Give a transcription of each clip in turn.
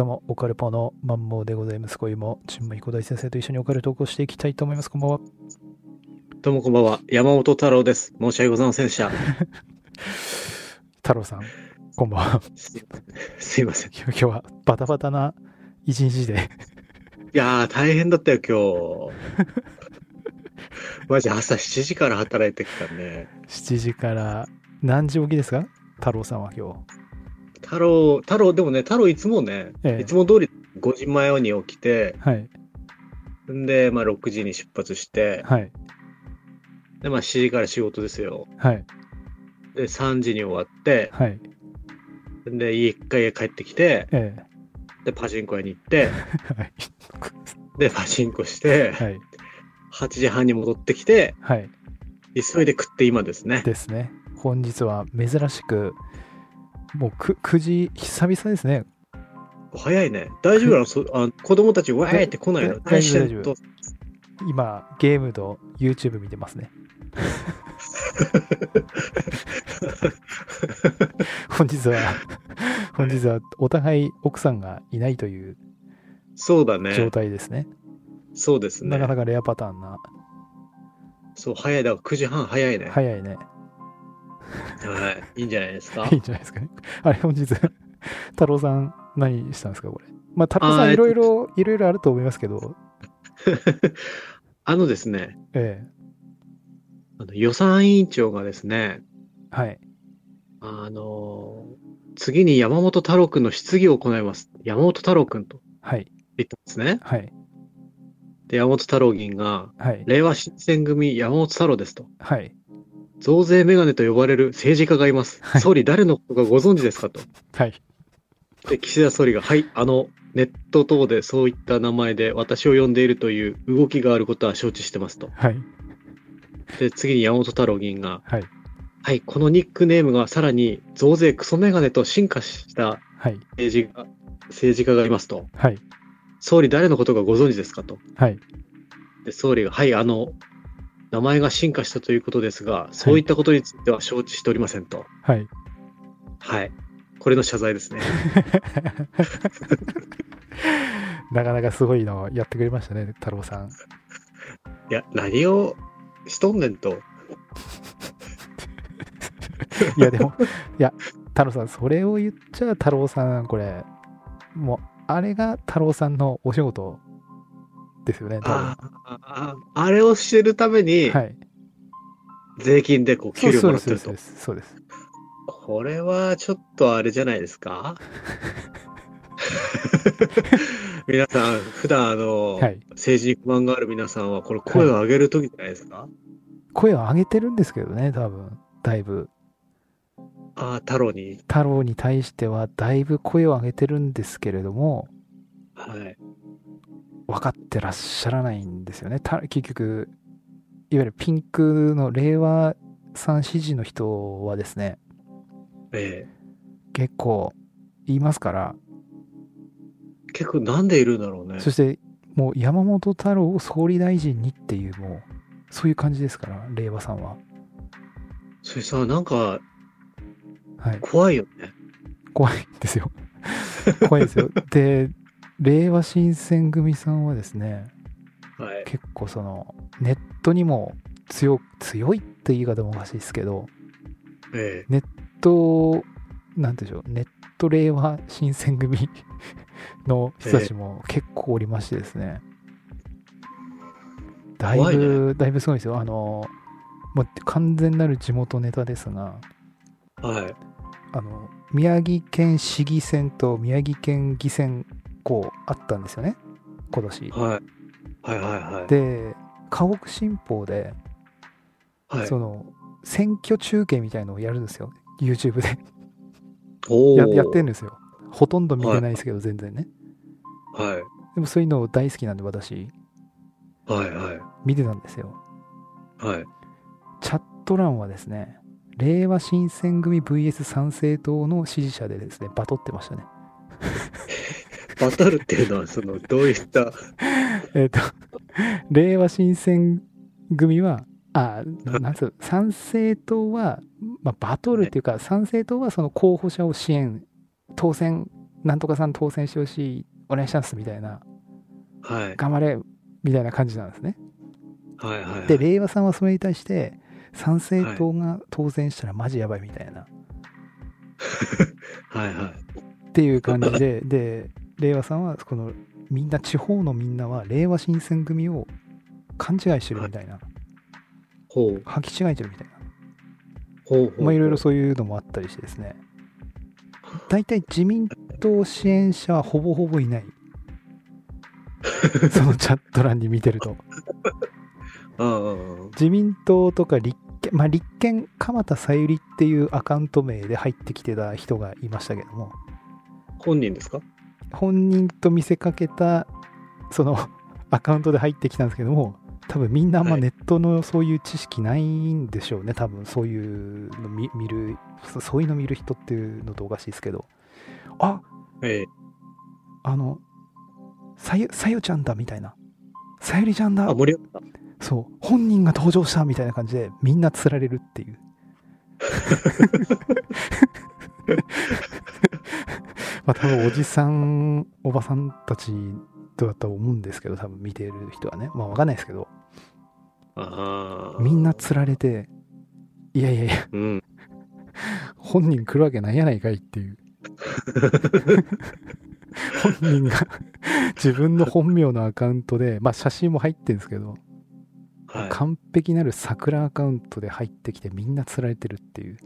どうも、オカルポのマンモーでございます。今宵も、陳馬彦大先生と一緒にオカルトークをしていきたいと思います。こんばんは。どうもこんばんは。山本太郎です。申し訳ございませんでした。太郎さん、こんばんは。すすいません。い今日はバタバタな一日で、やー、大変だったよ、今日。マジ朝7時から働いてきたね。7時から何時起きですか？太郎さんは今日。太郎、太郎、でもね、太郎いつもね、ええいつも通り5時前に起きて、はい。んで、まあ6時に出発して、はい。で、まあ7時から仕事ですよ。はい。で、3時に終わって、はい。で、家一回帰ってきて、えで、パチンコ屋に行って、え はい。で、パチンコして、はい。8時半に戻ってきて、はい。急いで食って今ですね。ですね。本日は珍しく、もう 9, 9時、久々ですね。早いね。大丈夫なの？そあ子供たち、わーいって来ないの？大丈夫今、ゲームと YouTube 見てますね。本日は、本日はお互い奥さんがいないというそうだね。状態ですね。そうですね。なかなかレアパターンな。そう、早いだから9時半早いね。早いね。はい。いいんじゃないですか？いい。んじゃないですかね。あれ、本日、太郎さん、何したんですか、これ？まあ、太郎さん、いろいろ、いろいろあると思いますけど、あのですね、えあの予算委員長がですね、えはい。あのー次に山本太郎くんの質疑を行います。山本太郎くんとはい。言ったんですね。はい。で、山本太郎議員が、はい。令和新選組山本太郎ですと。はい。増税メガネと呼ばれる政治家がいます。はい総理誰のことかご存知ですかと。はい。で、岸田総理が、はい、あの、ネット等でそういった名前で私を呼んでいるという動きがあることは承知してますと。はい。で、次に山本太郎議員が、はい。はい、このニックネームがさらに増税クソメガネと進化したはい。政治家政治家がいますと。はい。総理誰のことかご存知ですかと。はい。で、総理が、はい、あの、名前が進化したということですが、そういったことについては承知しておりませんと。はい。はい。これの謝罪ですね。なかなかすごいのをやってくれましたね、太郎さん。いや、何をしとんねんと。いや、でも、いや、太郎さん、それを言っちゃ太郎さん、これ、もう、あれが太郎さんのお仕事ですよね、ああ、あれをしてるために、はい。税金でこう給料もらってるとそうで。す、そうです。これはちょっとあれじゃないですか？皆さん、普段あの、はい政治に不満がある皆さんは、これ声を上げるときじゃないですか、声を上げてるんですけどね、多分、だいぶ。ああ、太郎に。太郎に対しては、だいぶ声を上げてるんですけれども、はい。分かってらっしゃらないんですよね。た結局、いわゆるピンクの令和さん支持の人はですね、え結構言いますから、え結構なんでいるんだろうね。そしてもう山本太郎を総理大臣にっていう、もう、そういう感じですから、令和さんは。それさ、なんかはい。怖いよね。怖いんですよ。怖いですよ。で、令和新選組さんはですね、はい。結構その、ネットにも強、強いって言い方もおかしいですけど、えネット、なんでしょう、ネット令和新選組の人たちも結構おりましてですね、だい怖いぶ、だいぶすごいですよ。あの、もう完全なる地元ネタですが、えはい。あの、宮城県市議選と宮城県議選、こう、あったんですよね、今年。はい。はいはいはい。で、河北新報で、はい、その、選挙中継みたいのをやるんですよ、YouTube で。おややってるんる。ですよ。ほとんど見てないですけど、全然ね。はい。でもそういうの大好きなんで、私、はいはい。見てたんですよ。はい。チャット欄はですね、令和新選組 VS 参政党の支持者でですね、バトってましたね。バトルっていうのは、その、どういった、えっ、と、令和新選組は、あ、なんつう、参政党は、まあ、バトルっていうか、参政党はその候補者を支援、当選なんとかさん当選してほしい、お願いしますみたいな、はい。頑張れみたいな感じなんですね。はいはいはい。で、令和さんはそれに対して、参政党が当選したらマジやばいみたいな、はいはい。っていう感じで、で、令和さんは、この、みんな、地方のみんなは、令和新選組を勘違いしてるみたいな、ほう。履き違えてるみたいな。ほうほう。まあ、いろいろそういうのもあったりしてですね。大体自民党支援者はほぼほぼいない。そのチャット欄に見てると。自民党とか立憲、まあ立憲、鎌田さゆりっていうアカウント名で入ってきてた人がいましたけども、本人ですか？本人と見せかけた、その アカウントで入ってきたんですけども、多分みんなあんまはいネットのそういう知識ないんでしょうね、多分そういうの見見る、そそういうの見る人っていうのとおかしいですけど、あええ。あの、さゆ、さゆちゃんだみたいな。さゆりちゃんだあ、盛り上がっそう、本人が登場したみたいな感じで、みんな釣られるっていう。まあ多分おじさん、おばさんたちとだと思うんですけど、多分見てる人はね。まあわかんないですけど。みんな釣られて、いやいやいや、うん。本人来るわけないやないかいっていう。本人が自分の本名のアカウントで、まあ写真も入ってるんですけど、はい。完璧なる桜アカウントで入ってきてみんな釣られてるっていう。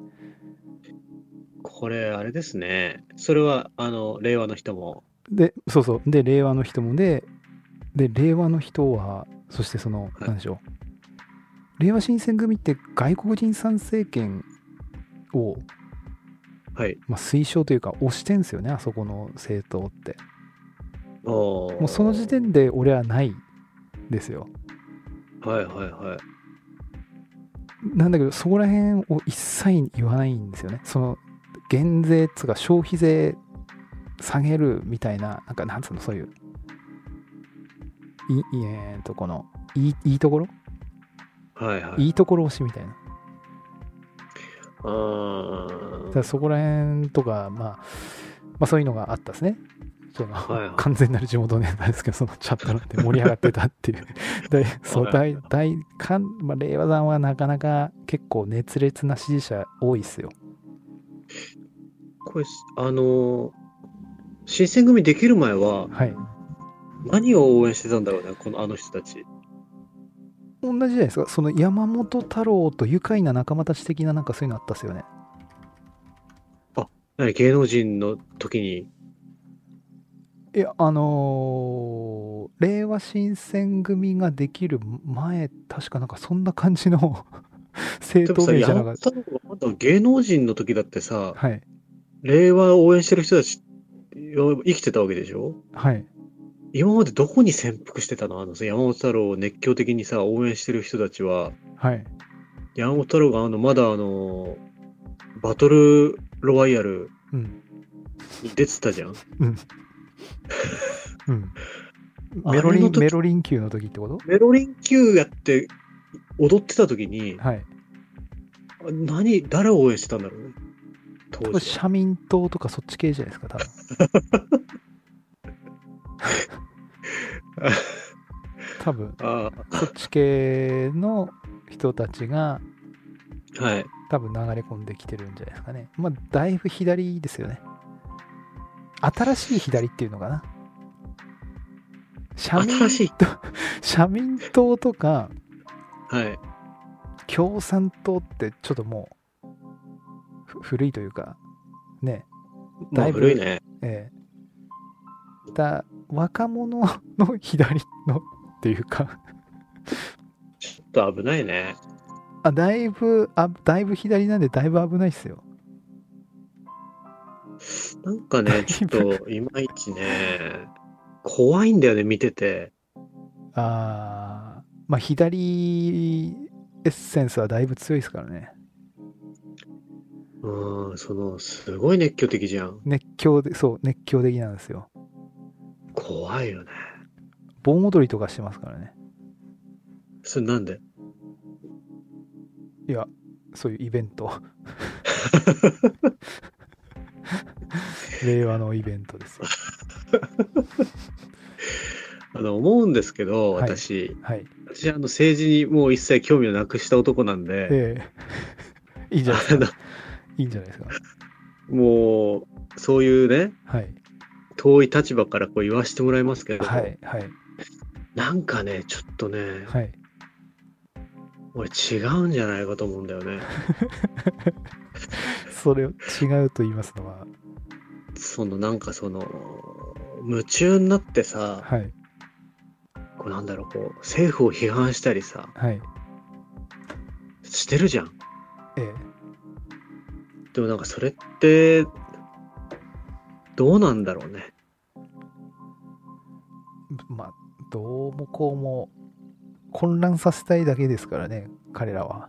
これ、あれですね。それは、あの、令和の人も。で、そうそう。で、令和の人もで、で、令和の人は、そしてその、いなんでしょう。令和新選組って外国人参政権を、はい。まあ、推奨というか推してんすよね、あそこの政党って。おもうその時点で俺はないですよ。はいはいはい。なんだけど、そこら辺を一切言わないんですよね。その、減税っつうか消費税下げるみたいな、なんか、なんつうの、そういう、いいえーっと、この、いいいいところ？はいはい。いいところ推しみたいな。あーだからそこら辺とか、まあ、まあそういうのがあったですね。その、はいはい完全なる地元ネタですけど、そのチャットなんて盛り上がってたっていう。でそう、大、大、かん、まあ、令和さんはなかなか結構熱烈な支持者多いっすよ。これ、あの、新選組できる前は、はい。何を応援してたんだろうね、このあの人たち。同じじゃないですか。その山本太郎と愉快な仲間たち的ななんかそういうのあったっすよね。何芸能人の時に。いや、あのー令和新選組ができる前、確かなんかそんな感じの で政党もさ、山名じゃなかっ本太郎がまだ芸能人の時だってさ、た。はい。令和を応援してる人たち、生きてたわけでしょ？はい。今までどこに潜伏してたの？あのさ、山本太郎を熱狂的にさ、応援してる人たちは、はい。山本太郎があの、まだあの、バトルロワイヤルうん。に出てたじゃん？うん。うん。あメロリン、メロリン級の時ってこと？メロリン級やって踊ってた時に、はい。あ何、誰を応援してたんだろうね？当時。社民党とかそっち系じゃないですか、多分。多分、あそっち系の人たちがあ、はい。多分流れ込んできてるんじゃないですかね。まあ、だいぶ左ですよね。新しい左っていうのかな。社民新しい。社民党とかはい。共産党ってちょっともうふ古いというか、ね、まあだいぶ古いね。ええだ若者の左のっていうか、ちょっと危ないね。あだいぶあ、だいぶ左なんでだいぶ危ないっすよ。なんかね、ちょっと、いまいちね、怖いんだよね、見てて。あーまあ左エッセンスはだいぶ強いですからね。うん、その、すごい熱狂的じゃん。熱狂で、そう、熱狂的なんですよ。怖いよね。盆踊りとかしてますからね。それなんで？いや、そういうイベント。令和のイベントですよ。あの、思うんですけど、はい私、はい。私、あの、政治にもう一切興味をなくした男なんで、ええいいんじゃないですか。いいんじゃないですか。もう、そういうね、はい。遠い立場からこう言わせてもらいますけど、はい。はい。なんかね、ちょっとね、はい。俺違うんじゃないかと思うんだよね。それを違うと言いますのは、そのなんかその、夢中になってさ、はい。こうなんだろう、こう、政府を批判したりさ、はい。してるじゃん。ええでもなんかそれって、どうなんだろうね。まあ、どうもこうも混乱させたいだけですからね、彼らは。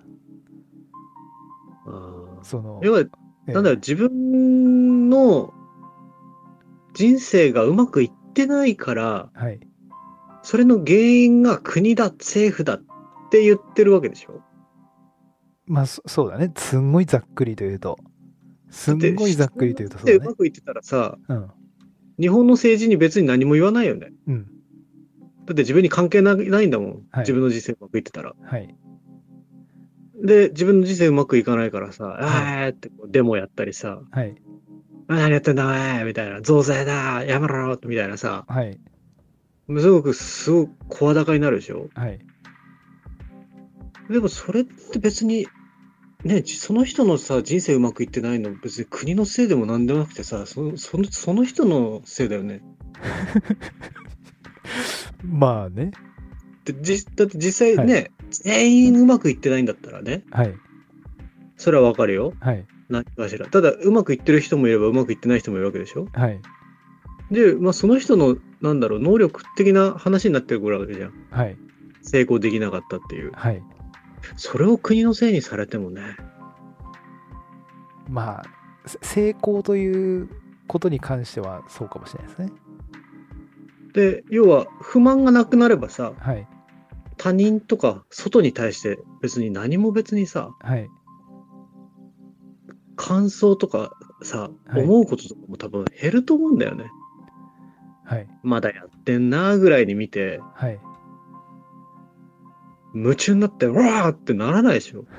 うんその、要は、ええなんだろう、自分の人生がうまくいってないから、はい。それの原因が国だ、政府だって言ってるわけでしょ？まあ、そそうだね。すんごいざっくりと言うと。すんごいざっくりと言うとそうだねでうま。くいってたらさ、うん。日本の政治に別に何も言わないよね。うん。だって自分に関係なないんだもん。はい自分の人生うまくいってたら。はい。で、自分の人生うまくいかないからさ、はあーってデモやったりさ、はい。あ何やってんだお前みたいな、増税だやめろみたいなさ、はい。すごく、すごく声高になるでしょ？はい。でもそれって別に、ね、じその人のさ、人生うまくいってないの、別に国のせいでもなんでもなくてさ、そそのその人のせいだよね。まあね。でじだって実際ね、全員うまくいってないんだったらね、はい。それはわかるよ。はい。何かしら。ただ、うまくいってる人もいれば、うまくいってない人もいるわけでしょ？はい。で、まあ、その人の、なんだろう、能力的な話になってくるわけじゃん。はい。成功できなかったっていう。はい。それを国のせいにされてもね。まあ、せ成功ということに関してはそうかもしれないですね。で、要は、不満がなくなればさ、はい。他人とか外に対して別に何も別にさ、はい。感想とかさ、はい思うこととかも多分減ると思うんだよね。はい。まだやってんなーぐらいに見て、はい。夢中になって、うわーってならないでしょ。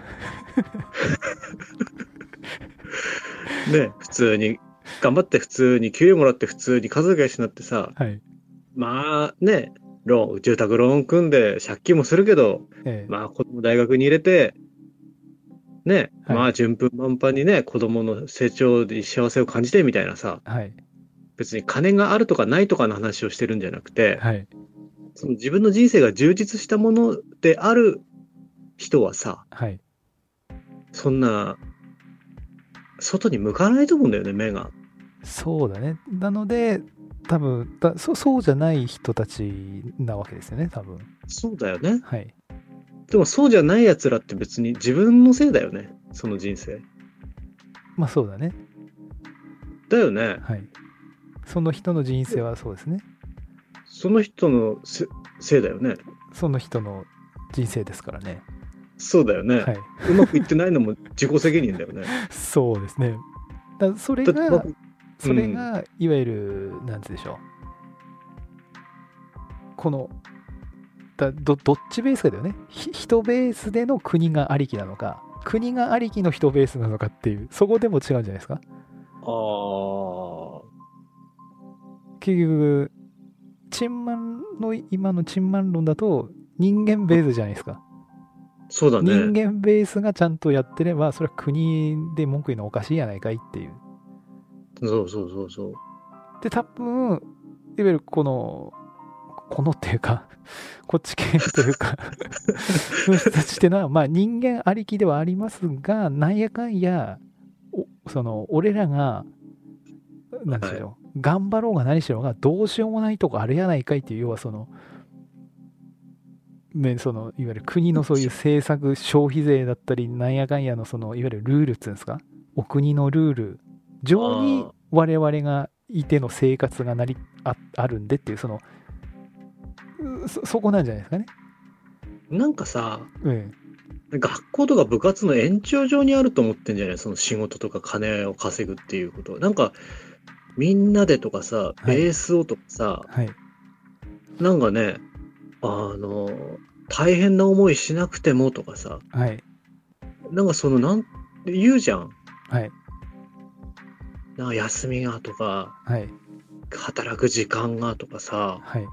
ね、普通に、頑張って普通に、給料もらって普通に家族が一緒になってさ、はい。まあね、ローン、住宅ローン組んで借金もするけど、ええまあ子供大学に入れて、ね、はいまあ順風満帆にね、子供の成長で幸せを感じてみたいなさ、はい。別に金があるとかないとかの話をしてるんじゃなくて、はい。その自分の人生が充実したものである人はさ、はい。そんな、外に向かないと思うんだよね、目が。そうだね。なので、多分だそそうじゃない人たちなわけですよね、多分。そうだよね。はい。でもそうじゃない奴らって別に自分のせいだよね、その人生。まあそうだね。だよね。はい。その人の人生はそうですね。その人のせせいだよね。その人の人生ですからね。そうだよね。はい。うまくいってないのも自己責任だよね。そうですね。だそれがだって僕、それが、いわゆる、なんてでしょう。この、だどどっちベースかだよね。ひ人ベースでの国がありきなのか、国がありきの人ベースなのかっていう、そこでも違うんじゃないですか。ああ。結局、チンマンの今のチンマン論だと、人間ベースじゃないですか。そうだ人ね。間ベースがちゃんとやってれば、それは国で文句言うのおかしいやないかいっていう。そうそうそうそう。で、多分、いわゆるこの、このっていうか、こっち系というか、の人たちっていうのは、まあ人間ありきではありますが、なんやかんや、おその、俺らが、なんでしょう、頑張ろうが何しようが、どうしようもないとこあるやないかいっていう、要はその、ね、その、いわゆる国のそういう政策、消費税だったり、なんやかんやの、その、いわゆるルールっていうんですか、お国のルール上に我々がいての生活がなりああるんでっていう、その、うそそこなんじゃないですかね。なんかさ、うん。学校とか部活の延長上にあると思ってんじゃない？その仕事とか金を稼ぐっていうことは。なんか、みんなでとかさ、はいベースをとかさ、はい。なんかね、あの、大変な思いしなくてもとかさ、はい。なんかその、なんて言うじゃん。はい。なんか休みがとか、はい。働く時間がとかさ、はい。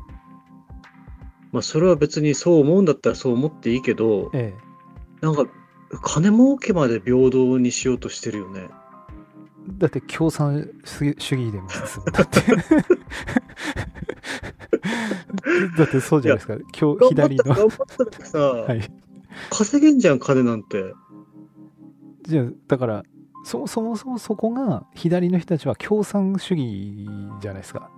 まあそれは別にそう思うんだったらそう思っていいけど、えなんか、金儲けまで平等にしようとしてるよね。え。だって共産主義でも進む。だって。だってそうじゃないですか。今日左の。頑張ったったらさ、はい。稼げんじゃん、金なんて。じゃあ、だから、そそもそもそこが、左の人たちは共産主義じゃないですか。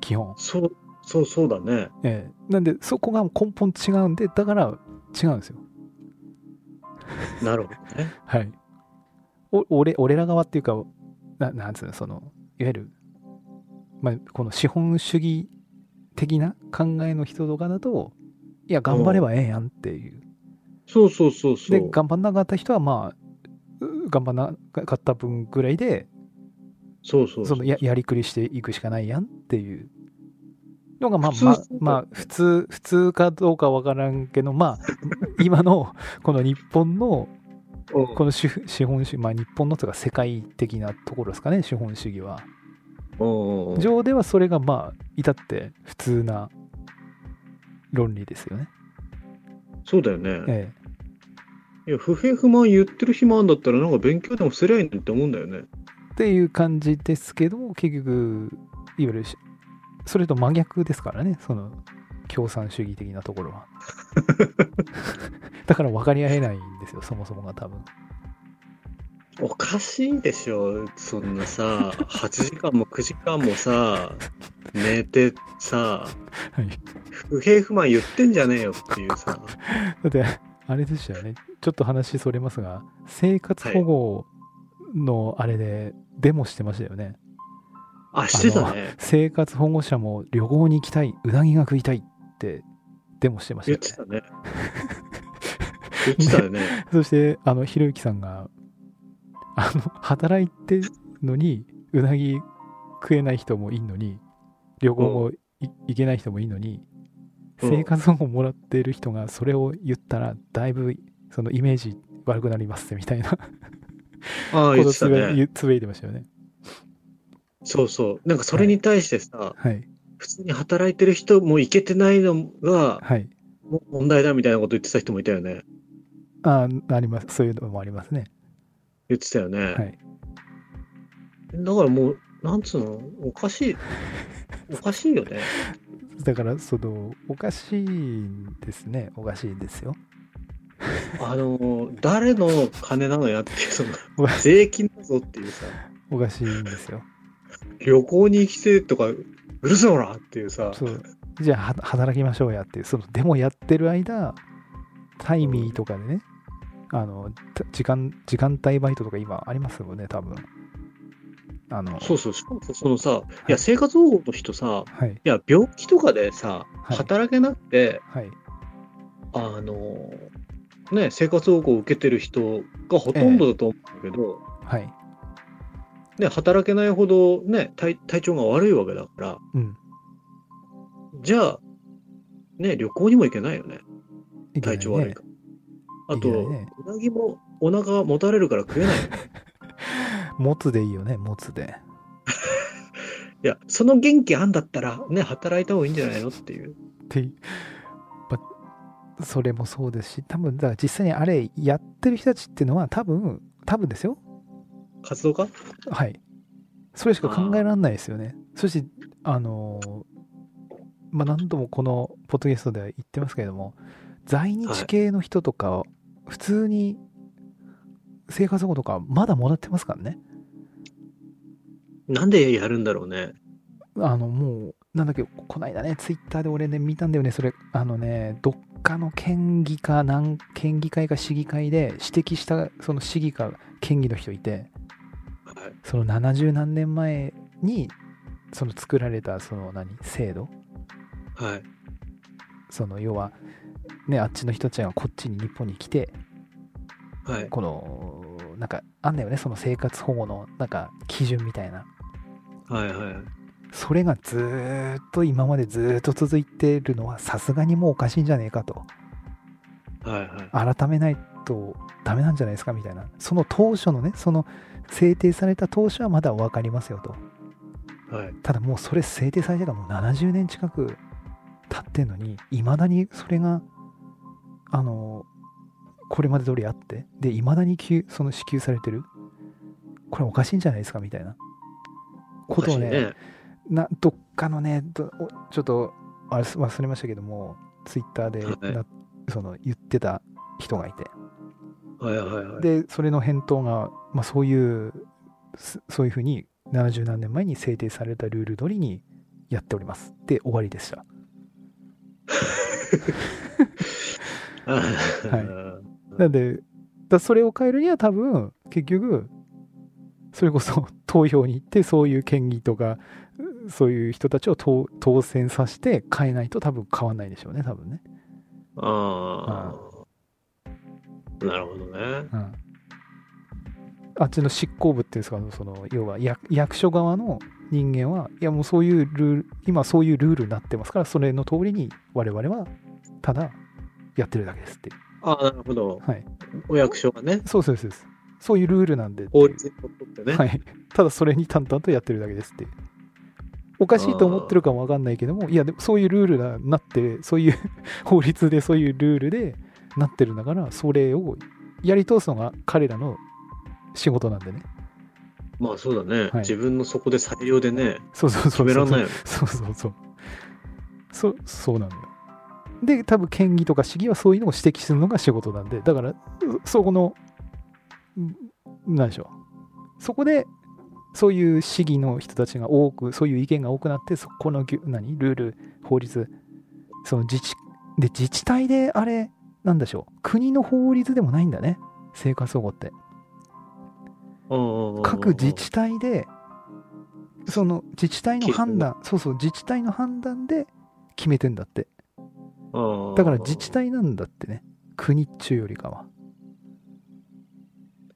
基本。そう、そう、そうだね。ええ。なんで、そこが根本違うんで、だから違うんですよ。なるほどね。はい。お俺俺ら側っていうか、ななんつうの、その、いわゆる、まあ、この資本主義的な考えの人とかだと、いや、頑張ればええやんっていう。そうそうそうそで、う。頑張んなかった人は、まあ、う頑張んなかった分ぐらいで、そうそうそのややりくりしていくしかないやんっていうのが、まあまあまあ、普通、普通かどうかわからんけど、まあ、今のこの日本のうんこの資資本主義、まあ、日本のとか世界的なところですかね、資本主義は。上ではそれがまあ、至って普通な論理ですよね。そうだよね。えいや、不平不満言ってる暇あんだったら、なんか勉強でもすりゃいいのにって思うんだよね。えっていう感じですけど、結局、いわゆるし、それと真逆ですからね、その共産主義的なところは。だから分かり合えないんですよ、そもそもが多分。おかしいでしょ。そんなさ、8時間も9時間もさ、寝てさ、はい。不平不満言ってんじゃねえよっていうさ。だって、あれでしたよね。ちょっと話それますが、生活保護のあれでデモしてましたよね。あ、してたね。生活保護者も旅行に行きたい、うなぎが食いたいってデモしてましたよね言って。たね。ね。そして、あの、ひろゆきさんが、あの、働いてるのに、うなぎ食えない人もいんのに、旅行もい行けない人もいんのに、うん生活保護もらってる人がそれを言ったら、だいぶ、そのイメージ悪くなりますみたいなああ、言ってたね。やつぶやいてましたよね。そうそう。なんかそれに対してさ、はい。普通に働いてる人も行けてないのがはい。も問題だみたいなこと言ってた人もいたよね。ああ、あります。そういうのもありますね。言ってたよね。はい。だからもう、なんつうの、おかしい、おかしいよね。だから、その、おかしいんですね。おかしいんですよ。あの、誰の金なのやっていう、その税金だぞっていうさ、おかしいんですよ。旅行に来てとか、うるせえおらっていうさ、そう。じゃあ、は働きましょうやっていう、その、でもやってる間、タイミーとかでね、あの、た時間、時間帯バイトとか今ありますよね、多分。あの、そうそう、しかもさそのさ、いや、生活保護の人さ、はい、いや、病気とかでさ、はい働けなくて、はい、あの、ね、生活保護を受けてる人がほとんどだと思うんだけど、はい。ね、働けないほどね、体体調が悪いわけだから、うん。じゃあ、ね、旅行にも行けないよね、体調悪いから。あと、ねうなぎもお腹持たれるから食えないよね。持つでいいよね、持つで。いや、その元気あんだったら、ね、働いた方がいいんじゃないのっていう。ってそれもそうですし、多分、だから実際にあれやってる人たちっていうのは、多分、多分ですよ。活動家？はい。それしか考えられないですよね。そして、あのーまあ、何度もこのポッドキャストでは言ってますけれども、在日系の人とか、普通に生活保護とかまだもらってますからね。なんでやるんだろうね。あの、もう、なんだっけ、こないだね、ツイッターで俺ね、見たんだよね、それ、あのね、どっかの県議か、なん県議会か市議会で指摘した、その市議か県議の人いて、はい。その70何年前に、その作られた、その何、制度？はい。その要は、ね、あっちの人たちがこっちに日本に来て、はい。この、なんか、あんだよね、その生活保護の、なんか、基準みたいな。はいはい。それがずーっと今までずーっと続いてるのはさすがにもうおかしいんじゃねえかとはいはい。改めないとダメなんじゃないですかみたいなその当初のねその制定された当初はまだ分かりますよと。はい。ただもうそれ制定されてからもう70年近く経ってんのにいまだにそれがあのこれまで通りあってでいまだに給その支給されてる。これおかしいんじゃないですかみたいな。ことをねね。などっかのねちょっとあれ忘れましたけどもツイッターではい。な、その言ってた人がいてはいはいはい。でそれの返答が、まあ、そういうすそういうふうに70何年前に制定されたルール通りにやっております。で終わりでした。はい。なんでだそれを変えるには多分結局それこそ 投票に行ってそういう権利とかそういう人たちを当当選させて変えないと多分変わんないでしょうね多分ね。ああ。なるほどね。うん。あっちの執行部っていうんですかその要は役役所側の人間はいやもうそういうルール今そういうルールになってますからそれの通りに我々はただやってるだけですって。ああ、なるほど。はい。お役所がね、そうそうそう。ですそういうルールなんで法律にとってね。はい、ただそれに淡々とやってるだけですって。おかしいと思ってるかもわかんないけどもいやでもそういうルールがなってそういう 法律でそういうルールでなってるんだからそれをやり通すのが彼らの仕事なんでね。まあそうだね。はい。自分のそこで裁量でね、そうそうそうそう。決めらんないよね。そうそうそう。そうそうなのよ。で多分県議とか市議はそういうのを指摘するのが仕事なんでだからそこのん何でしょう。そこでそういう市議の人たちが多くそういう意見が多くなってそこのぎゅ何？ルール法律その自治で自治体であれなんでしょう。国の法律でもないんだね。生活保護って。各各自治体でその自治体の判断そうそう自治体の判断で決めてんだって。だから自治体なんだってね。国っちゅうよりかは。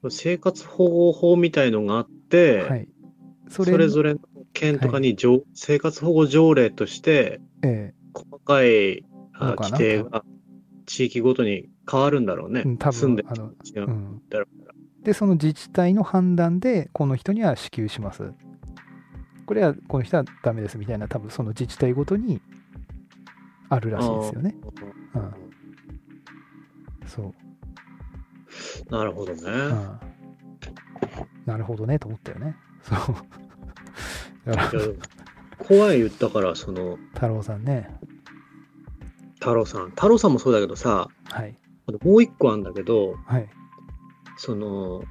生活保護法みたいのがあって、はい。そそれれぞれの県とかに条、生活保護条例としてえ細かい規定が地域ごとに変わるんだろうね。えうん多住んでううん。でその自治体の判断でこの人には支給します。これはこの人はダメですみたいな多分その自治体ごとにあるらしいですよね。うん。そう。なるほどね。うん。なるほどねと思ったよね。そう。だからいや怖い言ったから、その、太郎さんね太郎さん。太郎さんもそうだけどさ、はい。もう一個あるんだけど、はい。その、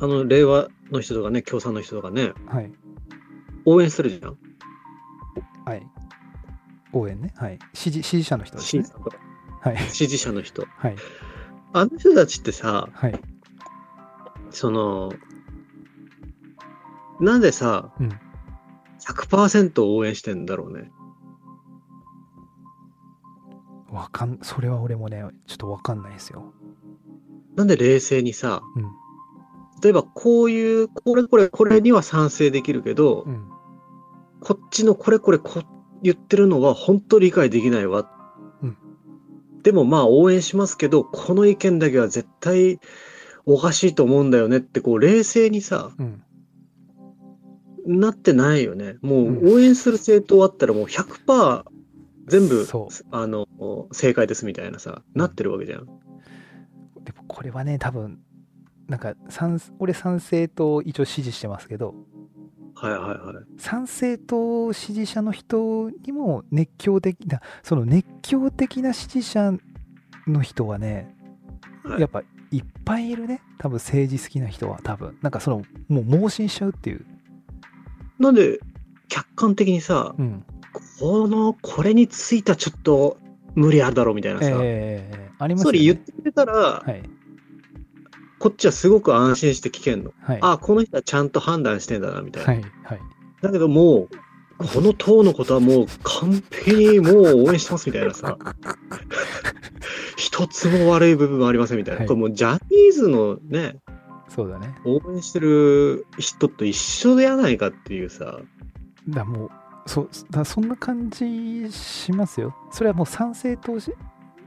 あの、令和の人とかね、共産の人とかね、はい。応援するじゃん。はい。応援ね。はい。支持支持者の人ですね。はい。支持者の人。はい。あの人たちってさ、はい。その、なんでさ、うん。100%応援してんだろうね。わかんそれは俺もねちょっとわかんないですよ。なんで冷静にさ、うん。例えばこういう、これこれこれには賛成できるけど、うん。こっちのこれこれこ言ってるのは本当理解できないわ。うん。でもまあ応援しますけど、この意見だけは絶対おかしいと思うんだよねって、こう冷静にさ、うん。なってないよね。もうん。う応援する政党あったらもう100%全部そ、あの、正解ですみたいなさ、なってるわけじゃん。でもこれはね多分なんか賛俺賛成党一応支持してますけど。はいはいはい。賛成党支持者の人にも熱狂的なその熱狂的な支持者の人はね、はい。やっぱいっぱいいるね。多分政治好きな人は多分。なんかそのもう盲信しちゃうっていう、なんで、客観的にさ、うん。この、これについてはちょっと無理あるだろうみたいなさ、ええありますね。れ言ってくれたら、はい。こっちはすごく安心して聞けんの。はい。あ、この人はちゃんと判断してんだな、みたいな。はいはい。だけどもう、この党のことはもう完璧にもう応援してますみたいなさ、一つも悪い部分はありませんみたいな。はい。これもうジャニーズのね、そうだね。応援してる人と一緒でやないかっていうさ、だもうそうだそんな感じしますよ。それはもう賛成党し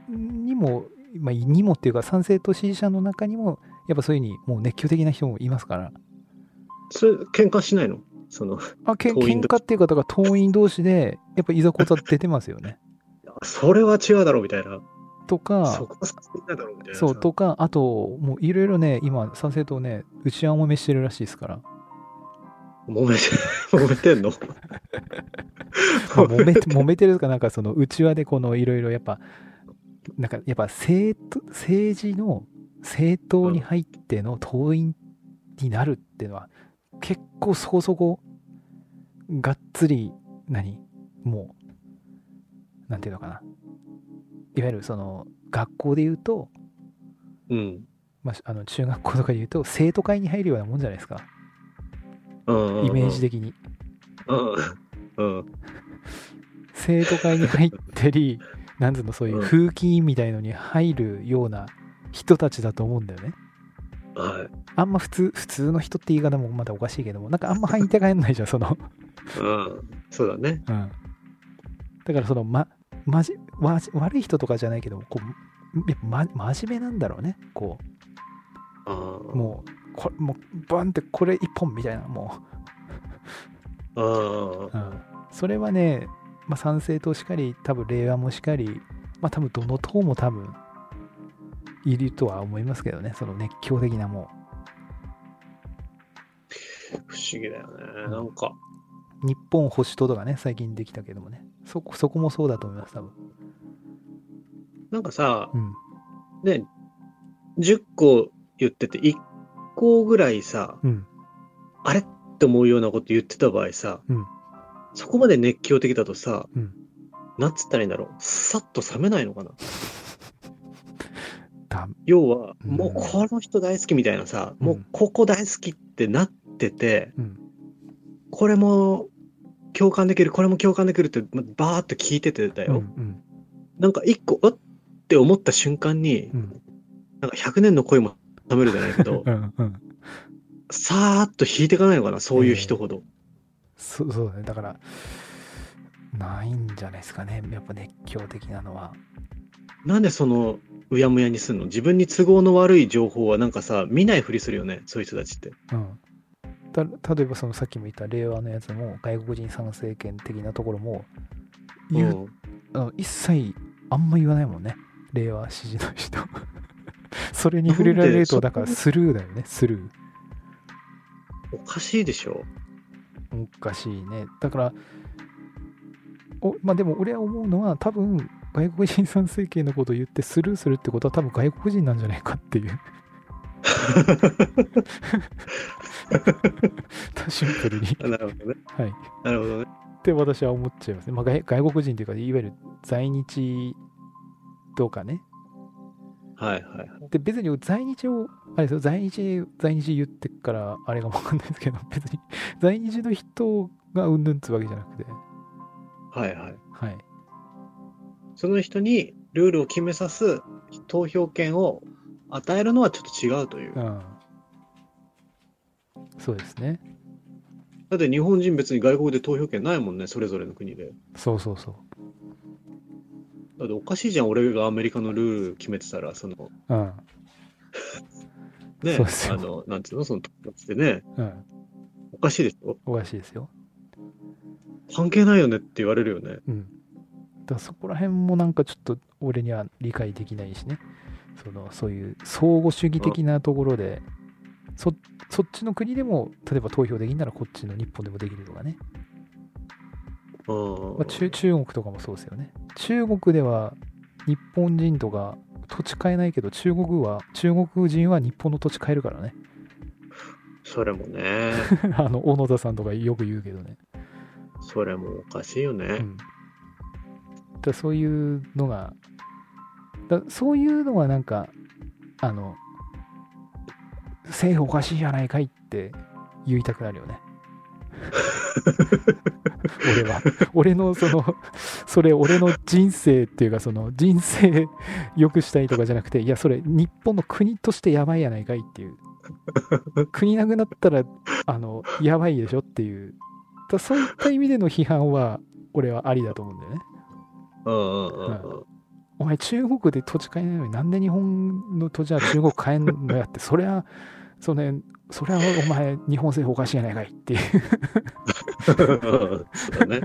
にも、まあ、にもっていうか賛成党支持者の中にもやっぱそういうふうにもう熱狂的な人もいますから。それ、喧嘩しないの？その、あけ喧嘩っていうかだから党員同士でやっぱいざこざ出てますよね。それは違うだろうみたいな。とかそこはだろうみたいなさ。そうとかあともういろいろね今賛成党ね内輪もめしてるらしいですから 揉めて、揉めてんの？まあ揉めて揉めてるとかなんかその内輪でこのいろいろやっぱなんかやっぱ政党政治の政党に入っての党員になるっていうのは結構そこそこがっつり何？もうなんていうのかな。いわゆるその学校で言うと、うん。まあ、あの中学校とかで言うと生徒会に入るようなもんじゃないですかうん。イメージ的にうん。うん。生徒会に入ったり、なんつうの、そういううん風紀委員みたいのに入るような人たちだと思うんだよね。はい。あんま普通、普通の人って言い方もまだおかしいけども、なんかあんま入りたがらないじゃん、その。うん。そうだね。うん。だからその、ま、まじ、悪い人とかじゃないけども、こう、ま、真面目なんだろうね。こあう、もう、こもう、バンってこれ一本みたいな、もう。うん。それはね、まあ、賛成党しかり、多分令和もしかり、まあ多分どの党も多分、いるとは思いますけどね、その熱狂的なも不思議だよね。なんか、う、日本保守党とかね、最近できたけどもね、そこ、そこもそうだと思います、多分。なんかさ、うん。ね、10個言ってて、1個ぐらいさ、うん。あれって思うようなこと言ってた場合さ、うんそこまで熱狂的だとさ、うんなんつったらいいんだろう、さっと冷めないのかな。だ要は、うんもうこの人大好きみたいなさ、うんもうここ大好きってなってて、うん。これも共感できる、これも共感できるって、まバーっと聞いててだうん。うよ。ん。なんか一個、あって思った瞬間にう、ん。なんか100年の恋も冷めるじゃないけど う、ん。うん。さーっと引いていかないのかな、そういう人ほど。そうそうだね。だから、ないんじゃないですかね。やっぱ熱狂的なのは。なんでその、うやむやにすんの？自分に都合の悪い情報はなんかさ、見ないふりするよね、そういう人たちって。うん。た例えばそのさっきも言った令和のやつも外国人参政権的なところも言ううんあの一切あんま言わないもんね令和支持の人 それに触れられるとだからスルーだよねスルーおかしいでしょ。おかしいねだからおまあでも俺は思うのは多分外国人参政権のことを言ってスルーするってことは多分外国人なんじゃないかっていう シンプルになるほどね。はいなるほどね。って私は思っちゃいますね。まあ、外外国人というか、いわゆる在日とかね。はいはいはい。で、別に在日を、あれですよ、在日、在日言ってっから、あれがわかんないですけど、別に在日の人がうんぬんつうわけじゃなくて、はいはい。はい。その人にルールを決めさす投票権を与えるのはちょっと違うという。うん。そうですね。だって日本人別に外国で投票権ないもんね、それぞれの国で。そうそうそう。だっておかしいじゃん、俺がアメリカのルール決めてたら、その、うん。ねあの、なんつうの、その友達でね、うん。おかしいでしょ？おかしいですよ。関係ないよねって言われるよね。うん。だからそこら辺もなんかちょっと俺には理解できないしね。そのそういう相互主義的なところで、そそっちの国でも例えば投票できんならこっちの日本でもできるとかね。うん。まあ、中中国とかもそうですよね。中国では日本人とか土地買えないけど中国は中国人は日本の土地買えるからね。それもね、あの小野田さんとかよく言うけどね。それもおかしいよね。うん、だそういうのがだそういうのはなんかあの政府おかしいじゃないかいって言いたくなるよね 俺は俺のそのそれ俺の人生っていうかその人生良くしたいとかじゃなくていやそれ日本の国としてやばいやないかいっていう国なくなったらあのやばいでしょっていうだそういった意味での批判は俺はありだと思うんだよね。うんうんうんうん。お前中国で土地買えないのになんで日本の土地は中国買えんのやってそれはそれそれはお前日本政府おかしいやないかいっていう。そうだね。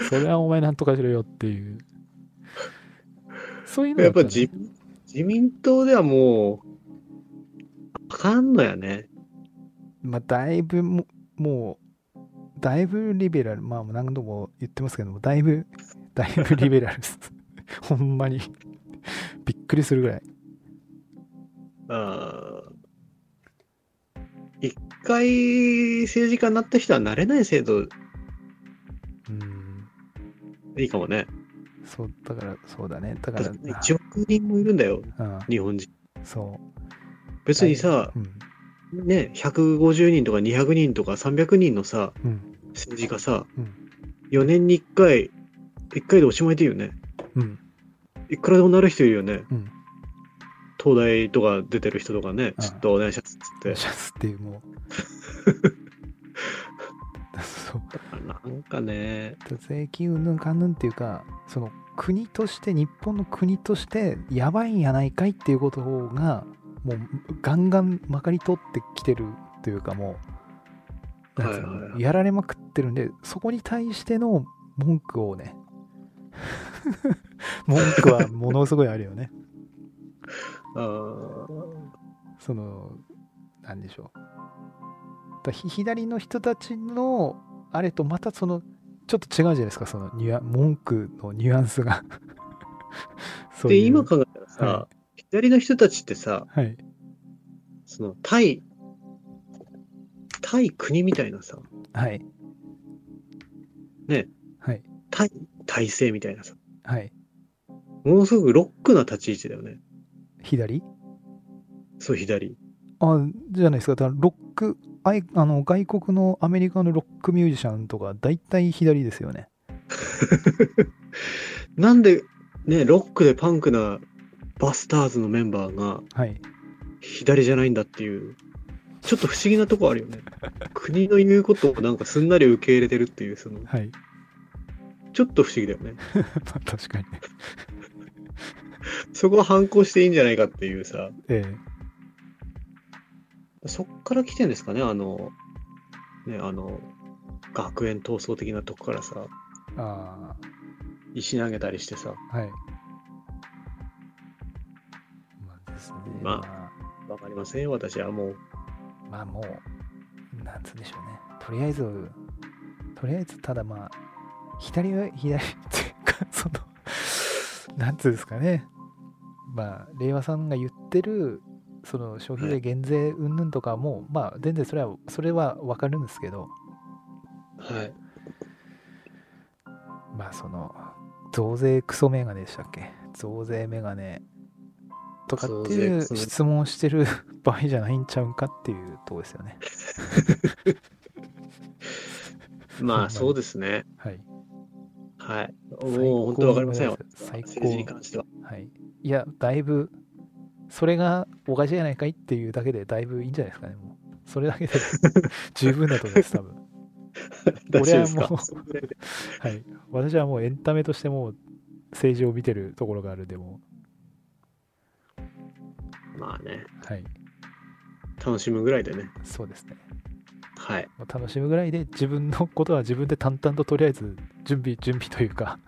それはお前なんとかしろよっていう。そういうのやっぱ自自民党ではもう、あかんのやね。まあだいぶももうだいぶリベラル。まあ何度も言ってますけどもだいぶだいぶリベラルです。ほんまに。びっくりするぐらい。あー。一回政治家になった人は慣れない制度。うん。いいかもね。そうだからそうだね。だからだって1億人もいるんだよ、うん。日本人。そう。別にさ、うん。ね、150人とか200人とか300人のさ、うん。政治家さ、うん。4年に1回、1回でおしまいでいいよね。うん。いくらでもなる人いるよね。うん。東大とか出てる人とかね、うん。ちょっとお願いしますっつって。シャツっていうもうなんかね、税金うんぬんかんぬんっていうかその国として日本の国としてやばいんやないかいっていうことがもうガンガンまかり通ってきてるというかもうやられまくってるんでそこに対しての文句をね。文句はものすごいあるよね。そのなんでしょう左の人たちのあれとまたそのちょっと違うじゃないですかそのニュア文句のニュアンスが。そうで、今考えたらさ、は左の人たちってさ、はい。その対、対国みたいなさ、はい。ね。はい。対体制みたいなさ、はい。ものすごくロックな立ち位置だよね。左？そう、左。あじゃないですか。だからロックあいあの外国のアメリカのロックミュージシャンとか大体左ですよね。なんで、ね、ロックでパンクなバスターズのメンバーがはい。左じゃないんだっていう、ちょっと不思議なとこあるよね。国の言うことをなんかすんなり受け入れてるっていう、その、はい。ちょっと不思議だよね。まあ確かにね。そこは反抗していいんじゃないかっていうさ、えそっから来てんですかね、あの、ね、あの、学園闘争的なとこからさ、えあ石投げたりしてさ、あはいまあですねまあまわかりませんよ、私はもう。あまあもう、なんつうんでしょうね。とりあえず、とりあえずただまあ、左は左っていうか、その、なんつうんですかね。まあ、令和さんが言ってる、その消費税減税云々とかも、まあ全然それは、それはわかるんですけど、はい。まあその、増税クソメガネでしたっけ？増税メガネとかっていう質問をしてる 場合じゃないんちゃうんかっていうとこですよね。まあ、そうですね。はい。はい。最もう本当わかりませんよ。最高政治に関しては。はい。いや、だいぶ、それがおかしいじゃないかいっていうだけでだいぶいいんじゃないですかね、もう。それだけで 十分だと思います、多分。俺はもうはい。私はもうエンタメとしてもう政治を見てるところがあるんで、もまあね、う、はい。楽しむぐらいでね。そうですね。はい。楽しむぐらいで自分のことは自分で淡々ととりあえず準備、準備というか、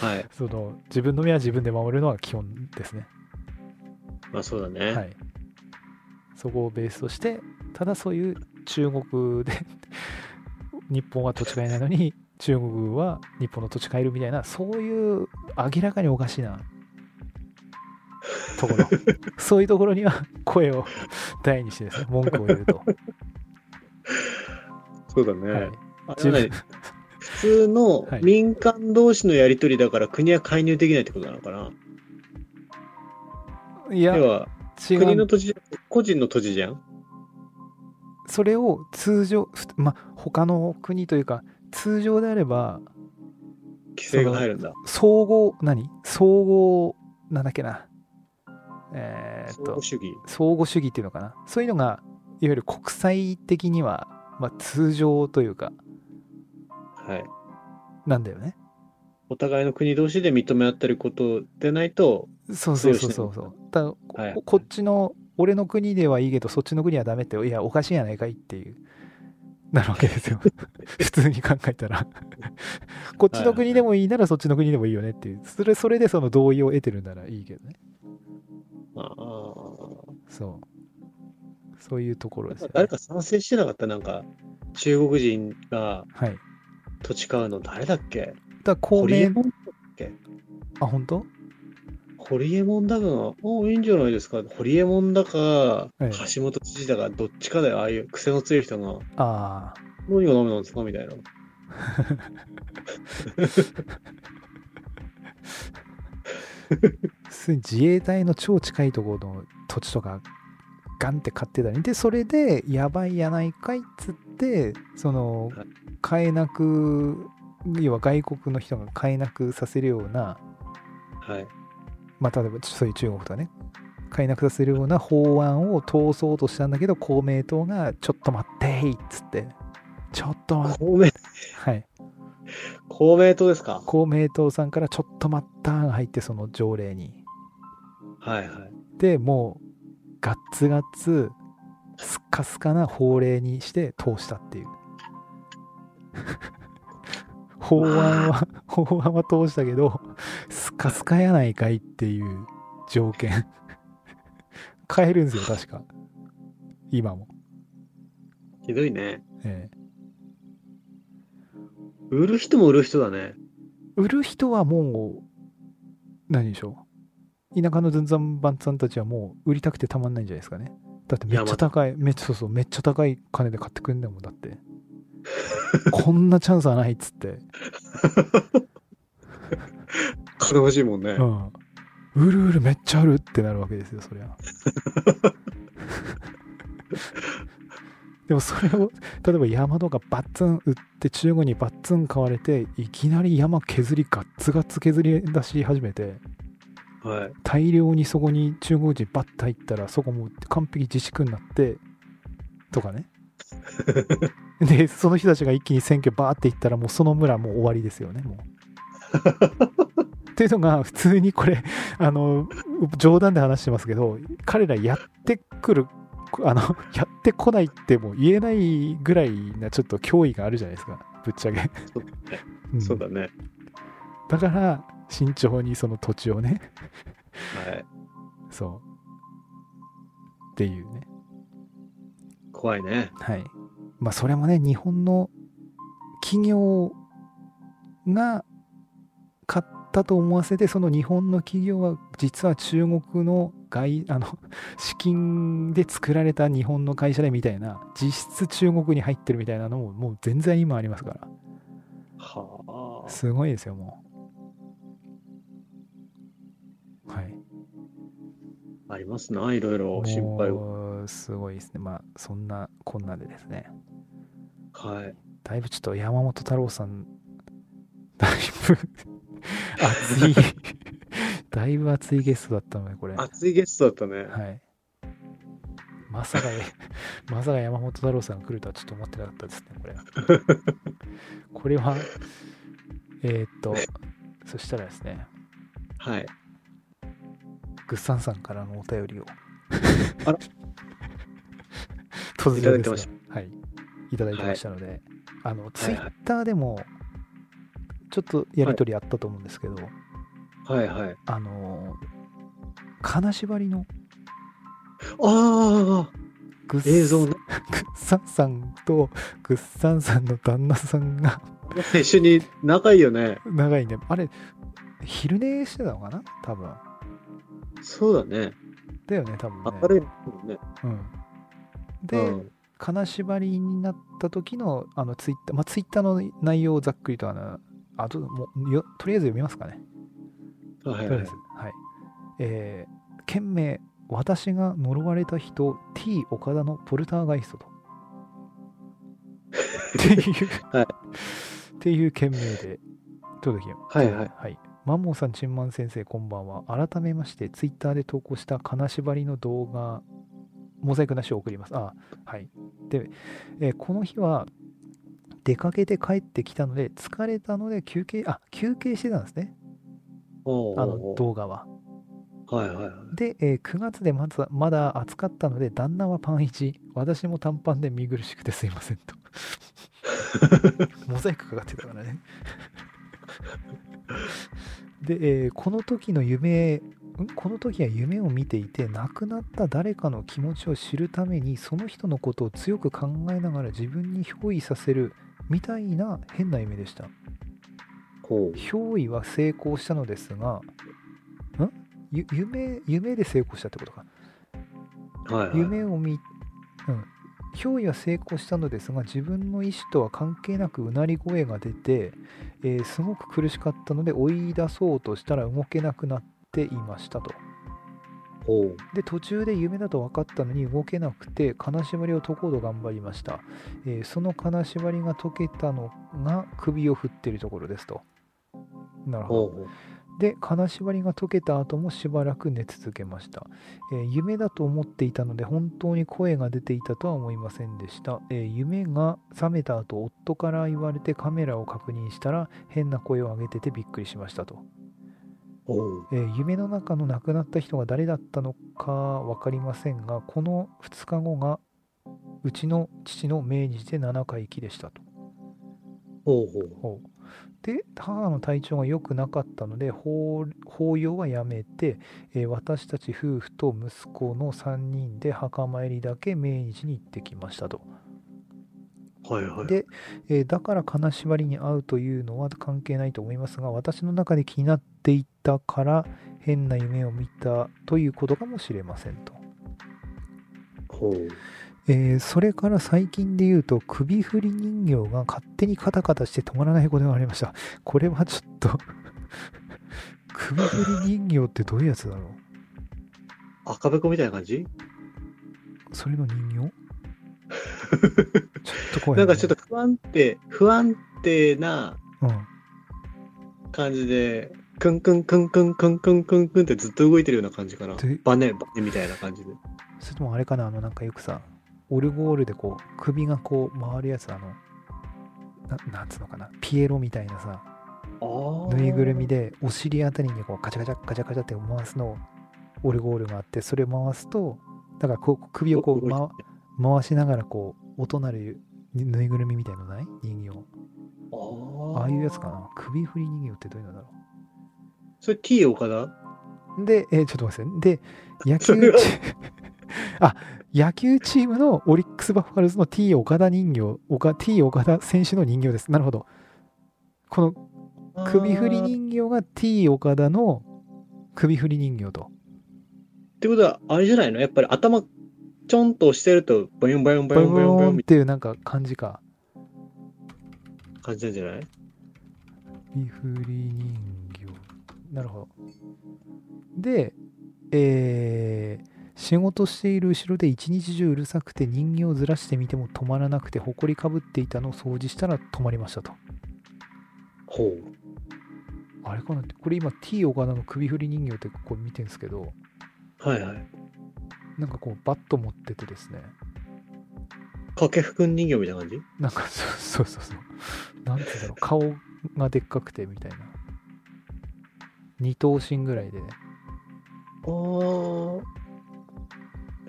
はい。その自分の身は自分で守るのが基本ですね。まあそうだね。はい。そこをベースとして、ただそういう中国で 日本は土地買えないのに、中国は日本の土地買えるみたいな、そういう明らかにおかしなところ、そういうところには声を大にしてですね、文句を言うと。そうだね。はい、普通のはい民間同士のやり取りだから国は介入できないってことなのかな。いや、要は、違う。国の土地個人の土地じゃん？それを通常、ふまあ、他の国というか、通常であれば、規制が入るんだ。総合、何？総合、なんだっけな。えーっと相互、主義？相互主義っていうのかなそういうのがいわゆる国際的にはまあ、通常というか、はい。なんだよね。お互いの国同士で認め合ってることでないと、そうそうそうそうそう。だからこはいこっちの、俺の国ではいいけど、そっちの国はダメって、いや、おかしいやないかいっていう、なるわけですよ。普通に考えたら。こっちの国でもいいなら、そっちの国でもいいよねっていう。それ、それでその同意を得てるならいいけどね。ああ。そう。そういうところですよ、ね。誰か賛成してなかったなんか、中国人がはい。土地買うの誰だっけ？だから公明、あ、本当？ホリエモンだが、おいいんじゃないですか。ホリエモンだか、ええ橋本知事だか、どっちかだよ。ああいう癖の強い人が、ああ。何がダメなんですかみたいな。自衛隊の超近いところの土地とかガンって買ってたりでそれでやばいやないかいっつってそのはい買えなく要は外国の人が買えなくさせるようなはい。まあ例えばそういう中国とかね買えなくさせるような法案を通そうとしたんだけど公明党がちょっと待ってーいっつって。ちょっと待って。公明、はい。公明党ですか？公明党さんからちょっと待ったーが入ってその条例に。はいはい。でもうガッツガッツスッカスカな法令にして通したっていう法案は法案は通したけどスカスカやないかいっていう条件。変えるんですよ確か。今も、ひどいね。ええ。売る人も売る人だね。売る人はもう何でしょう。田舎のズンザンバンさんたちはもう売りたくてたまんないんじゃないですかね。だってめっちゃ高いめっちゃそうそうめっちゃ高い金で買ってくんだもんだって こんなチャンスはないっつって金欲しいもんね。うん売る売るめっちゃ売るってなるわけですよそりゃ でもそれを例えば山とかバッツン売って中国にバッツン買われていきなり山削りガッツガッツ削り出し始めてはい。大量にそこに中国人バッと入ったらそこもう完璧自粛になってとかね でその人たちが一気に選挙バーっていったらもうその村もう終わりですよねもう っていうのが普通にこれ あの冗談で話してますけど彼らやってくるあのやってこないってもう言えないぐらいなちょっと脅威があるじゃないですかぶっちゃけ、そうだね。うんそうだね。だから慎重にその土地をねはい。そうっていうね怖いね。はい。まあ、それもね、日本の企業が買ったと思わせて、その日本の企業は実は中国の外、あの、資金で作られた日本の会社でみたいな、実質中国に入ってるみたいなのも、もう全然今ありますから。はあ。すごいですよ、もう。はい。ありますな、いろいろ心配を。すごいですね。まあ、そんなこんなでですね。はい。だいぶちょっと山本太郎さん、だいぶ 熱い、だいぶ熱いゲストだったのね、これ。は熱いゲストだったね。い。まさか、まさか山本太郎さんが来るとはちょっと思ってなかったですね、これ。これは、えーっと、そしたらですね、はい。グッサンさんからのお便りを。あら突然ですしが、はい。いただいてましたので、あの、ツイはいッターでも、ちょっとやりとりあったと思うんですけど、はいはい。あのー金縛りのああ、グッ映像ね。グッサンさんとグッサンさんの旦那さんが 一緒に仲いいよね。長いね。あれ、昼寝してたのかな？多分。そうだね。だよね、多分ね。明るいもんね。うん。で、うん金縛りになった時のあのツイッター、まあ、ツイッターの内容をざっくりとあの、あともうよとりあえず読みますかね。はいはいとりあえず。はい。えー、件名、私が呪われた人、T 岡田のポルターガイストと。っていう、はいっていう件名で届きはいはいはい。マンモーさん、チンマン先生、こんばんは。改めまして、ツイッターで投稿した金縛りの動画、モザイクなしを送ります。あ、はい。で、えーこの日は出かけて帰ってきたので疲れたので休憩あ休憩してたんですねおうあのおうおう動画ははいはいはい。で、えー9月でまずまだ暑かったので旦那はパン1私も短パンで見苦しくてすいませんと モザイクかかってたからねで、えーこの時の夢んこの時は夢を見ていて亡くなった誰かの気持ちを知るためにその人のことを強く考えながら自分に憑依させるみたいな変な夢でした。憑依は成功したのですがん？ゆ夢夢で成功したってことかはいはい。夢を見、うん、憑依は成功したのですが自分の意思とは関係なくうなり声が出て、えーすごく苦しかったので追い出そうとしたら動けなくなっていましたと。で途中で夢だと分かったのに動けなくて金縛りを解こうと頑張りました、えーその金縛りが解けたのが首を振っているところですとなるほど。で金縛りが解けた後もしばらく寝続けました、えー夢だと思っていたので本当に声が出ていたとは思いませんでした、えー夢が覚めた後夫から言われてカメラを確認したら変な声を上げててびっくりしましたと。えー夢の中の亡くなった人が誰だったのか分かりませんがこの2日後がうちの父の命日で7回忌でしたと。ほう。ほう。で母の体調が良くなかったので法法要はやめて、えー私たち夫婦と息子の3人で墓参りだけ命日に行ってきましたと。はいはい。で、えーだから金縛りに会うというのは関係ないと思いますが私の中で気になっていたから変な夢を見たということかもしれませんと。えーそれから最近で言うと首振り人形が勝手にカタカタして止まらないことがありました。これはちょっと 首振り人形ってどういうやつだろう？赤べこみたいな感じ？それの人形？ちょっと怖いなんかちょっと不安定、不安定なうん。感じで、クンクンクンクンクンクンクンクンってずっと動いてるような感じかなで。バネ、バネみたいな感じで。それともあれかな？あのなんかよくさ、オルゴールでこう首がこう回るやつあの、ななんつうのかなピエロみたいなさ、あぬいぐるみでお尻あたりにこうカチャカチャカチャカチャって回すのオルゴールがあってそれを回すとだからこう首をこう、ま、回しながらこう音鳴るぬいぐるみみたいのない？人形。あああいうやつかな？首振り人形ってどういうのだろそれ T 岡田うで、えーちょっと待ってねで野球 あ野球チームのオリックス・バファローズの T 岡田人形岡 T 岡田選手の人形ですなるほどこの首振り人形が T 岡田の首振り人形とってことは、あれじゃないの？やっぱり頭、ちょんと押してると、ボヨンボヨンボボヨンボヨンボヨンっていうなんか感じか。な感じなんじゃない？首振り人形。なるほど。で、えー仕事している後ろで一日中うるさくて人形をずらしてみても止まらなくて埃かぶっていたのを掃除したら止まりましたと。ほう。あれかな？これ今 T 岡田の首振り人形ってここ見てるんですけど、はいはい。なんかこうバット持っててですね、掛布くん人形みたいな感じ？なんかそうそうそうそう。なんて言うんだろう、顔がでっかくてみたいな。二頭身ぐらいでね。ああ。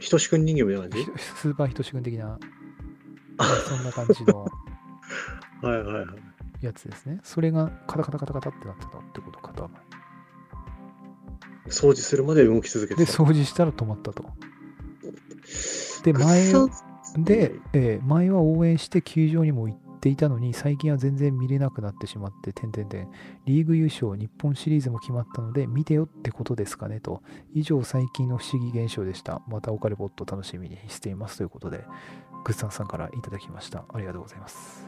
ひとしくん人形みたいな感じ？ひ スーパーひとし君的な、そんな感じの はいはいはい。やつですね。それがカタカタカタカタってなってたってことか、多分。掃除するまで動き続けで、てた。掃除したら止まったと。で、前を、で、えー前は応援して球場にも行っていたのに、最近は全然見れなくなってしまって、点々点。リーグ優勝、日本シリーズも決まったので、見てよってことですかねと。以上、最近の不思議現象でした。またオカルボット楽しみにしていますということで、グッサンさんからいただきました。ありがとうございます。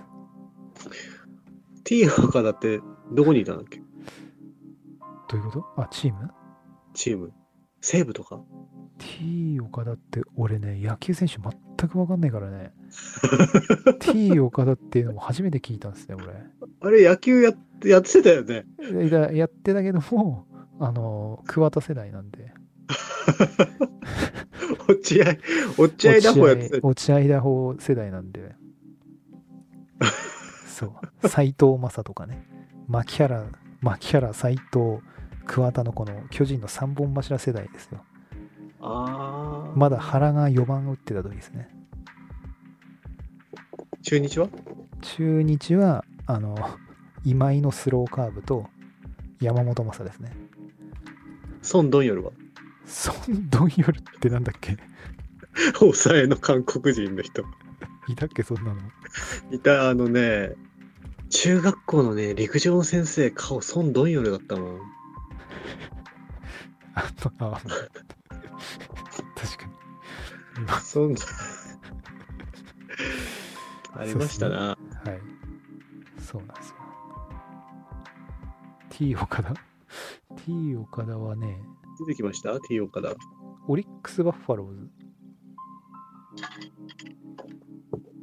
T 岡田ってどこにいたんだっけ？どういうこと？あ、チーム？チーム。西武とか？T 岡田って俺ね、野球選手全く分かんないからね。T 岡田っていうのも初めて聞いたんですね、あれ野球やって、やってたよね。やってたけども、あの、桑田世代なんで。落合、落合ダホやってた。落合ダホ世代なんで。そう。斎藤正とかね。牧原、牧原、斎藤、桑田のこの巨人の三本柱世代ですよ。ああ。まだ原が4番打ってた時ですね。中日は？中日は、あの、今井のスローカーブと山本昌ですね。孫ドンヨルは？ソン・ドンヨルってなんだっけ？抑えの韓国人の人。いたっけそんなの。いた、あのね、中学校のね、陸上の先生、顔、孫ドンヨルだったもん。あと、あ、確かに。ま孫 ありましたな。はい。そうなんですよ。T 岡田 ?T 岡田はね、出てきました ?T 岡田。オリックス・バッファローズ。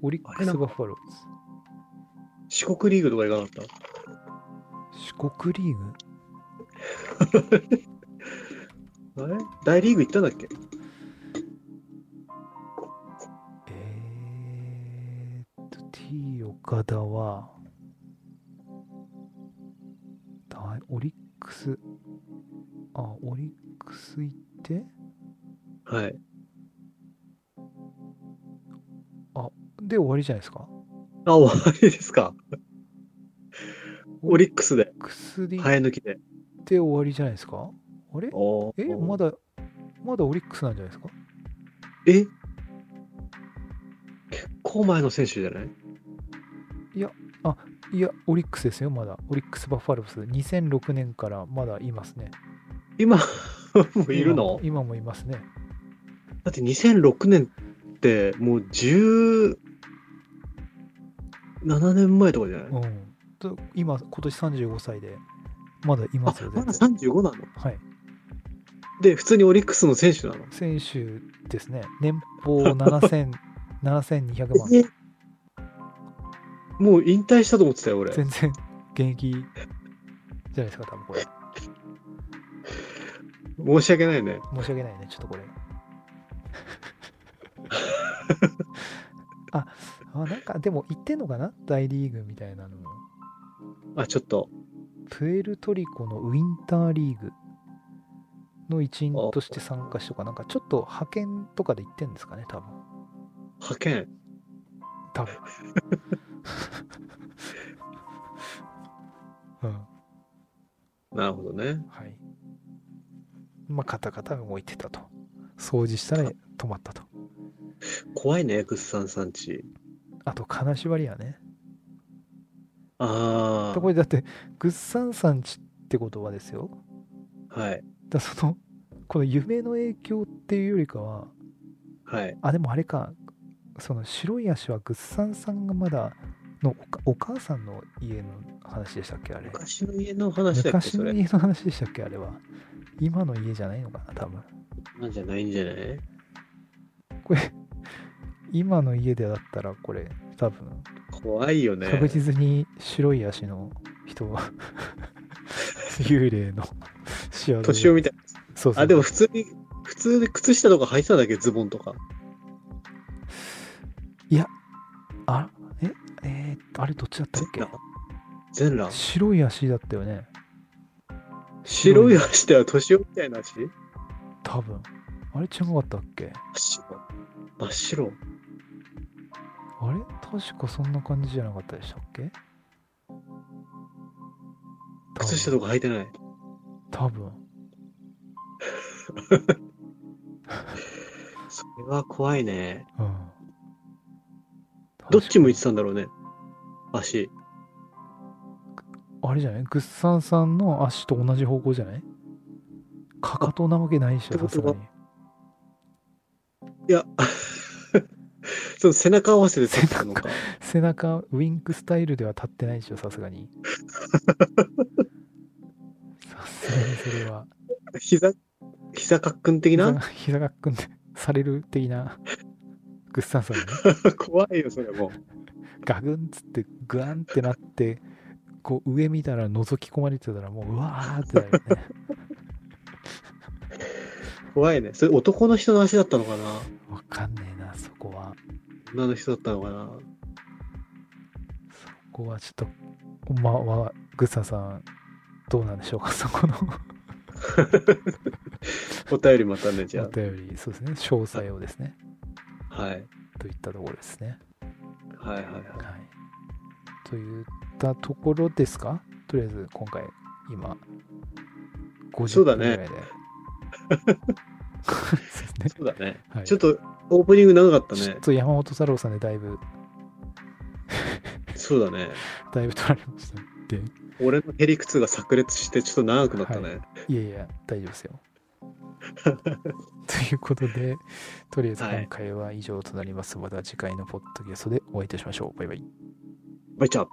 オリックス・バッファローズ。四国リーグとかいかなかった？四国リーグ？あれ？大リーグ行ったんだっけ？えーっと、T 岡田は、だオリックス、あ、オリックス行って、はい。で終わりじゃないですか？あ、終わりですか？オリックスで、オリックスで行っ生え抜きで。て終わりじゃないですか？え、まだ、まだオリックスなんじゃないですか？え？結構前の選手じゃない？いや、オリックスですよ、まだ。オリックス・バッファローズ。2006年からまだいますね。今もいるの？今もいますね。だって2006年ってもう17年前とかじゃない、うん。と今、今年35歳で、まだいますよ、あ、まだ全然35なの？はい。で、普通にオリックスの選手なの？選手ですね。年俸7000 7200 万。えもう引退したと思ってたよ、俺。全然現役じゃないですか、多分これ。申し訳ないね。申し訳ないね、ちょっとこれ。あ、あなんかでも言ってんのかな？大リーグみたいなのも。あ、ちょっと。プエルトリコのウィンターリーグの一員として参加しとか、なんかちょっと派遣とかで行ってんですかね、多分。派遣？多分。うん。なるほどね。はい。まあ、カタカタ動いてたと。掃除したら止まったと。怖いね、グッサンさんち。あと、金縛りやね。あこれだって、グッサンさんちってことはですよ。あ。はい。だその、この夢の影響っていうよりかは、はい。あ、でもあれか、その白い足はグッサンさんがまだのお母さんの家の話でしたっけあれ。昔の家の話だっけ、昔の。家の話でしたっけあれは。今の家じゃないのかな、多分。なんじゃないんじゃない？これ、今の家でだったら、これ、多分、怖いよね。確実に白い足の人は 幽霊の年を見た。い。そうそう。あ、でも普通に、普通で靴下とか履いてたんだっけ、ズボンとか。あええーあれどっちだったっけ？全裸。白い足だったよね。白い足では年をみたいな足？多分。あれ違かったっけ？真っ白。真っ白。あれ？確かそんな感じじゃなかったでしたっけ？靴下とか履いてない。多分それは怖いね。うんどっち向いてたんだろうね。足。あれじゃない？グッサンさんの足と同じ方向じゃない？かかとなわけないでしょさすがにいや、その背中合わせで立ってたのか。背中ウィンクスタイルでは立ってないでしょさすがにさ すがにそれは膝、膝かっくん的な？膝がっくんでされる的なグッサンさんね 怖いよ、それも。ガグンっつってグワンってなってこう上見たら覗き込まれてたらもううわーってなるよね 怖いね。それ男の人の足だったのかな？わかんねえな、そこは。女の人だったのかな？そこはちょっと、まあ、まあ、グッサンさん、どうなんでしょうか、そこのお便りまたね、じゃお便り、そうですね、詳細をですね、あ。はい。といったところですね。はいはいはい。はい。といったところですか？とりあえず、今回、今、50そうだね分ぐらいで。そうですね。そうだね。はいちょっとオープニング長かったねちょっ。と山本太郎さんでだいぶ、そうだね。だいぶ取られました。で、俺のへりくつが炸裂してちょっと長くなったね。いやいや、大丈夫ですよ。ということで、とりあえず今回は以上となります。また次回のポッドキャストでお会いいたしましょう。バイバイ。バイチャー。